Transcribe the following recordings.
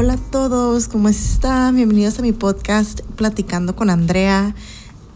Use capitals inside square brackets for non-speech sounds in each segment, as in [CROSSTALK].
Hola a todos, ¿cómo están? Bienvenidos a mi podcast Platicando con Andrea.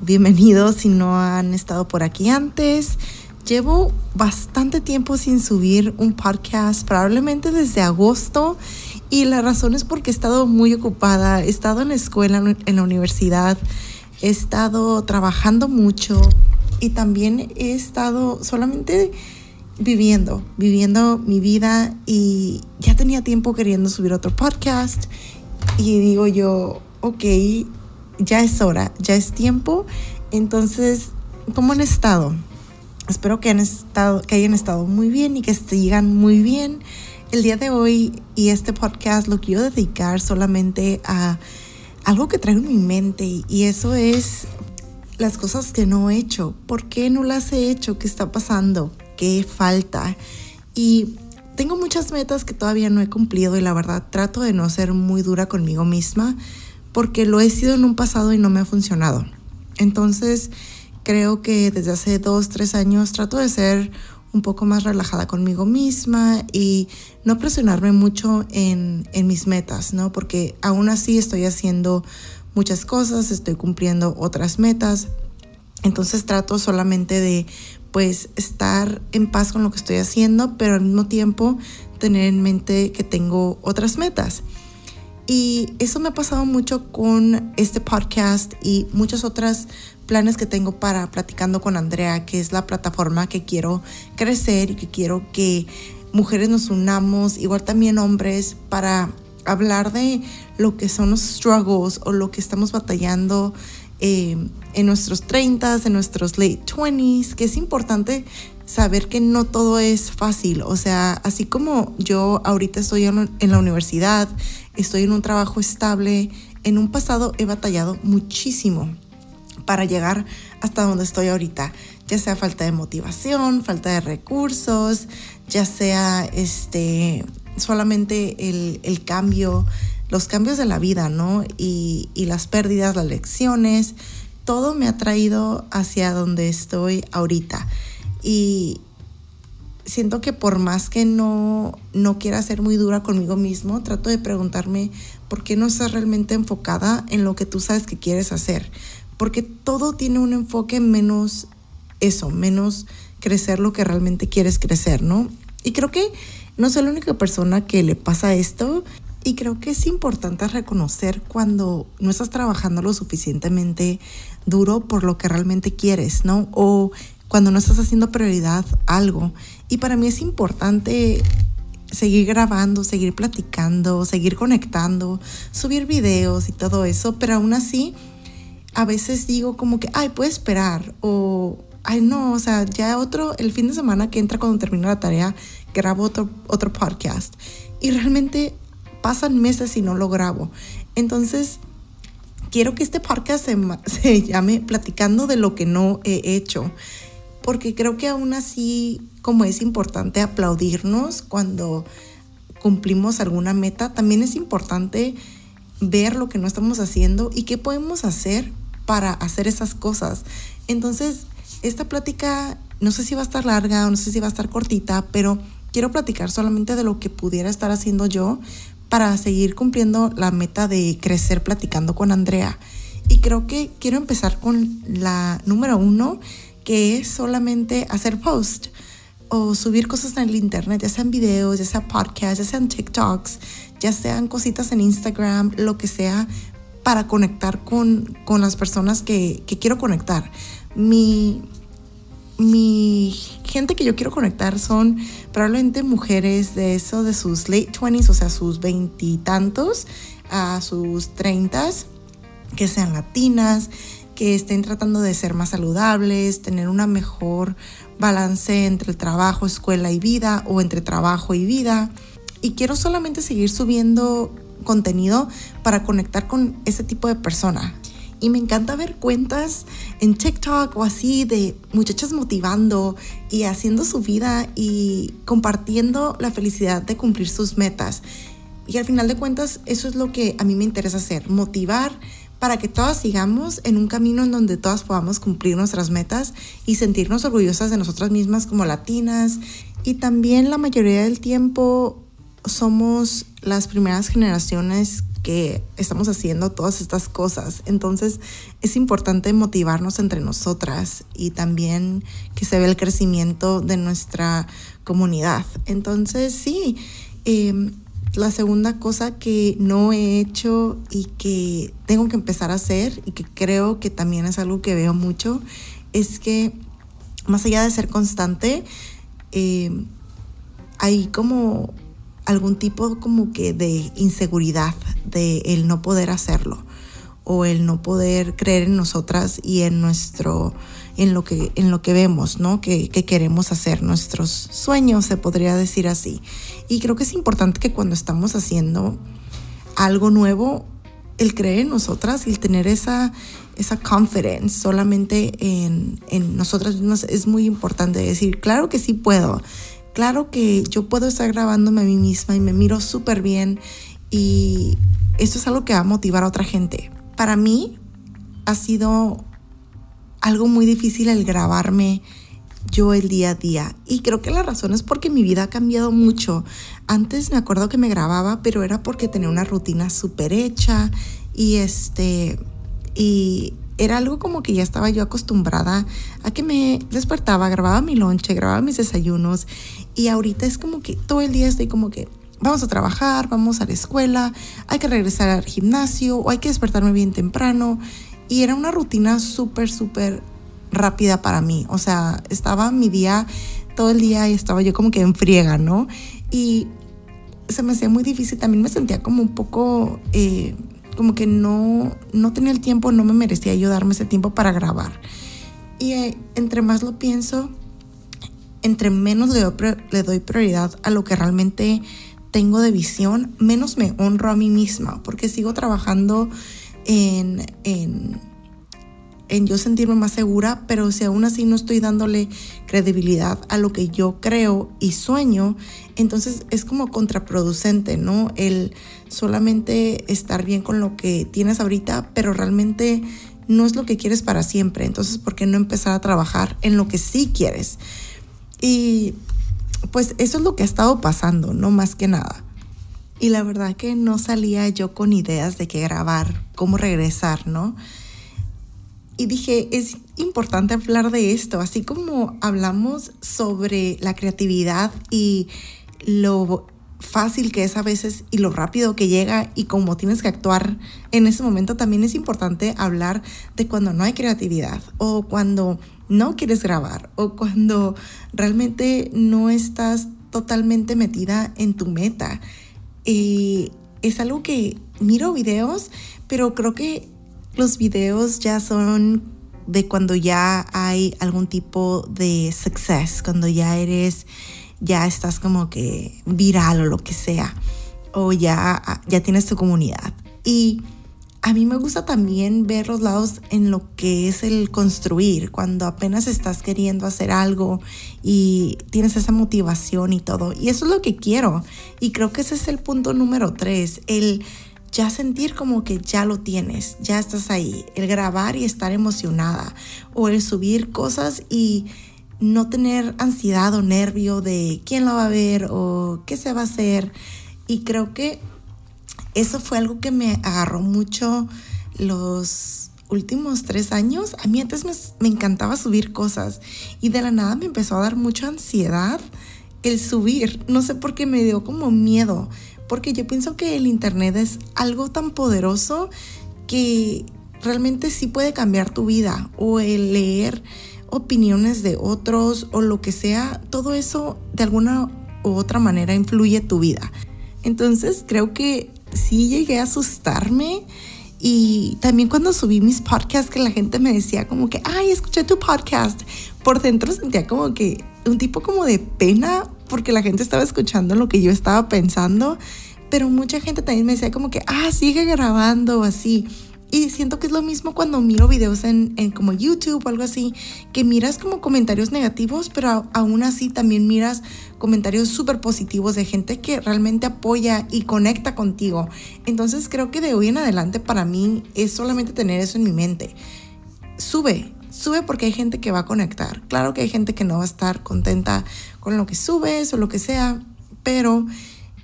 Bienvenidos si no han estado por aquí antes. Llevo bastante tiempo sin subir un podcast, probablemente desde agosto, y la razón es porque he estado muy ocupada, he estado en la escuela, en la universidad, he estado trabajando mucho y también he estado solamente viviendo, viviendo mi vida y ya tenía tiempo queriendo subir otro podcast y digo yo, ok, ya es hora, ya es tiempo. Entonces, ¿cómo han estado? Espero que, han estado, que hayan estado muy bien y que sigan muy bien. El día de hoy y este podcast lo quiero dedicar solamente a algo que traigo en mi mente y eso es las cosas que no he hecho. ¿Por qué no las he hecho? ¿Qué está pasando? Qué falta. Y tengo muchas metas que todavía no he cumplido y la verdad trato de no ser muy dura conmigo misma porque lo he sido en un pasado y no me ha funcionado. Entonces creo que desde hace dos, tres años trato de ser un poco más relajada conmigo misma y no presionarme mucho en, en mis metas, ¿no? Porque aún así estoy haciendo muchas cosas, estoy cumpliendo otras metas. Entonces trato solamente de pues estar en paz con lo que estoy haciendo, pero al mismo tiempo tener en mente que tengo otras metas. Y eso me ha pasado mucho con este podcast y muchos otros planes que tengo para Platicando con Andrea, que es la plataforma que quiero crecer y que quiero que mujeres nos unamos, igual también hombres, para hablar de lo que son los struggles o lo que estamos batallando eh, en nuestros 30s, en nuestros late 20s, que es importante saber que no todo es fácil. O sea, así como yo ahorita estoy en la universidad, estoy en un trabajo estable, en un pasado he batallado muchísimo para llegar hasta donde estoy ahorita, ya sea falta de motivación, falta de recursos, ya sea este solamente el, el cambio los cambios de la vida, ¿no? Y, las pérdidas, las lecciones, todo me ha traído hacia donde estoy ahorita. Y siento que por más que no, no quiera ser muy dura conmigo mismo, trato de preguntarme por qué no estás realmente enfocada en lo que tú sabes que quieres hacer. Porque todo tiene un enfoque menos eso, menos crecer lo que realmente quieres crecer, ¿no? Y creo que no soy la única persona que le pasa esto. Y creo que es importante reconocer cuando no estás trabajando lo suficientemente duro por lo que realmente quieres, ¿no? O cuando no estás haciendo prioridad algo. Y para mí es importante seguir grabando, seguir platicando, seguir conectando, subir videos y todo eso, pero aún así a veces digo como que, ay, puedo esperar o, ay, no, o sea, ya otro, el fin de semana que entra cuando termino la tarea, grabo otro, otro podcast. Y realmente pasan meses y no lo grabo. Entonces, quiero que este podcast se, [LAUGHS] se, llame Platicando de lo que no he hecho, porque creo que aún así, como es importante aplaudirnos cuando cumplimos alguna meta, también es importante ver lo que no estamos haciendo y qué podemos hacer para hacer esas cosas. Entonces, esta plática no sé si va a estar larga o no sé si va a estar cortita, pero quiero platicar solamente de lo que pudiera estar haciendo yo para seguir cumpliendo la meta de crecer platicando con Andrea. Y creo que quiero empezar con la número uno, que es solamente hacer post o subir cosas en el internet, ya sean videos, ya sean podcasts, ya sean TikToks, ya sean cositas en Instagram, lo que sea, para conectar con, con las personas que, que quiero conectar. Mi, mi gente que yo quiero conectar son probablemente mujeres de eso, de sus late 20s, o sea, sus veintitantos a sus treintas, que sean latinas, que estén tratando de ser más saludables, tener una mejor balance entre el trabajo, escuela y vida o entre trabajo y vida. Y quiero solamente seguir subiendo contenido para conectar con ese tipo de persona. Y me encanta ver cuentas en TikTok o así de muchachas motivando y haciendo su vida y compartiendo la felicidad de cumplir sus metas. Y al final de cuentas, eso es lo que a mí me interesa hacer, motivar para que todas sigamos en un camino en donde todas podamos cumplir nuestras metas y sentirnos orgullosas de nosotras mismas como latinas. Y también la mayoría del tiempo somos las primeras generaciones que estamos haciendo todas estas cosas. Entonces es importante motivarnos entre nosotras y también que se vea el crecimiento de nuestra comunidad. Entonces sí, em, la segunda cosa que no he hecho y que tengo que empezar a hacer y que creo que también es algo que veo mucho es que más allá de ser constante, em, hay como algún tipo como que de inseguridad de el no poder hacerlo o el no poder creer en nosotras y en nuestro en lo que en lo que vemos no que, que, queremos hacer nuestros sueños se podría decir así. Y creo que es importante que cuando estamos haciendo algo nuevo el creer en nosotras y el tener esa esa confidence solamente en, en nosotras mismas es muy importante. Decir claro que sí puedo claro que yo puedo estar grabándome a mí misma y me miro súper bien y esto es algo que va a motivar a otra gente. Para mí ha sido algo muy difícil el grabarme yo el día a día. Y creo que la razón es porque mi vida ha cambiado mucho. Antes me acuerdo que me grababa, pero era porque tenía una rutina súper hecha y este y era algo como que ya estaba yo acostumbrada a que me despertaba, grababa mi lonche, grababa mis desayunos y ahorita es como que todo el día estoy como que vamos a trabajar, vamos a la escuela, hay que regresar al gimnasio o hay que despertarme bien temprano y era una rutina súper, súper rápida para mí. O sea, estaba mi día todo el día y estaba yo como que en friega, ¿no? Y se me hacía muy difícil, también me sentía como un poco... Eh, como que no, no tenía el tiempo, no me merecía yo darme ese tiempo para grabar. Y eh, entre más lo pienso, entre menos le doy, prioridad a lo que realmente tengo de visión, menos me honro a mí misma, porque sigo trabajando en en yo sentirme más segura, pero si aún así no estoy dándole credibilidad a lo que yo creo y sueño, entonces es como contraproducente, ¿no? El solamente estar bien con lo que tienes ahorita, pero realmente no es lo que quieres para siempre. Entonces, ¿por qué no empezar a trabajar en lo que sí quieres? Y pues eso es lo que ha estado pasando, no más que nada. Y la verdad que no salía yo con ideas de qué grabar, cómo regresar, ¿no? Y dije, es importante hablar de esto, así como hablamos sobre la creatividad y lo fácil que es a veces y lo rápido que llega y cómo tienes que actuar en ese momento, también es importante hablar de cuando no hay creatividad o cuando no quieres grabar o cuando realmente no estás totalmente metida en tu meta. Y es algo que miro videos, pero creo que los videos ya son de cuando ya hay algún tipo de success, cuando ya eres, ya estás como que viral o lo que sea, o ya, ya tienes tu comunidad. Y a mí me gusta también ver los lados en lo que es el construir, cuando apenas estás queriendo hacer algo y tienes esa motivación y todo. Y eso es lo que quiero. Y creo que ese es el punto número tres, el ya sentir como que ya lo tienes, ya estás ahí, el grabar y estar emocionada, o el subir cosas y no tener ansiedad o nervio de quién lo va a ver o qué se va a hacer. Y creo que eso fue algo que me agarró mucho los últimos tres años. A mí antes me, me encantaba subir cosas y de la nada me empezó a dar mucha ansiedad el subir. No sé por qué me dio como miedo porque yo pienso que el Internet es algo tan poderoso que realmente sí puede cambiar tu vida o el leer opiniones de otros o lo que sea, todo eso de alguna u otra manera influye tu vida. Entonces creo que sí llegué a asustarme y también cuando subí mis podcasts que la gente me decía como que, ay, escuché tu podcast, por dentro sentía como que un tipo como de pena porque la gente estaba escuchando lo que yo estaba pensando, pero mucha gente también me decía como que, ah, sigue grabando así. Y siento que es lo mismo cuando miro videos en, en, como YouTube o algo así, que miras como comentarios negativos, pero aún así también miras comentarios súper positivos de gente que realmente apoya y conecta contigo. Entonces creo que de hoy en adelante para mí es solamente tener eso en mi mente. Sube, sube porque hay gente que va a conectar. Claro que hay gente que no va a estar contenta con lo que subes o lo que sea, pero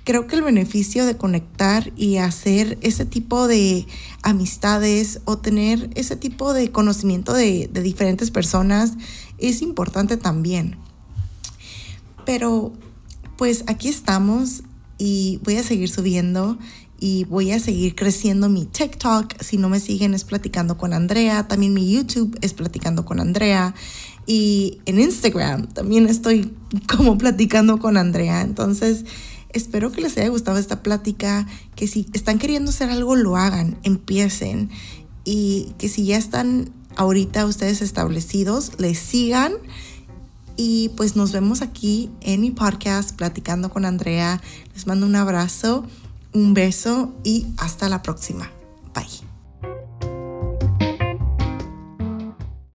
creo que el beneficio de conectar y hacer ese tipo de amistades o tener ese tipo de conocimiento de, de diferentes personas es importante también. Pero pues aquí estamos y voy a seguir subiendo y voy a seguir creciendo mi TikTok. Si no me siguen es platicando con Andrea. También mi YouTube es platicando con Andrea. Y en Instagram también estoy [LAUGHS] como platicando con Andrea. Entonces, espero que les haya gustado esta plática. Que si están queriendo hacer algo, lo hagan, empiecen. Y que si ya están ahorita ustedes establecidos, les sigan. Y pues nos vemos aquí en mi podcast platicando con Andrea. Les mando un abrazo un beso y hasta la próxima. Bye.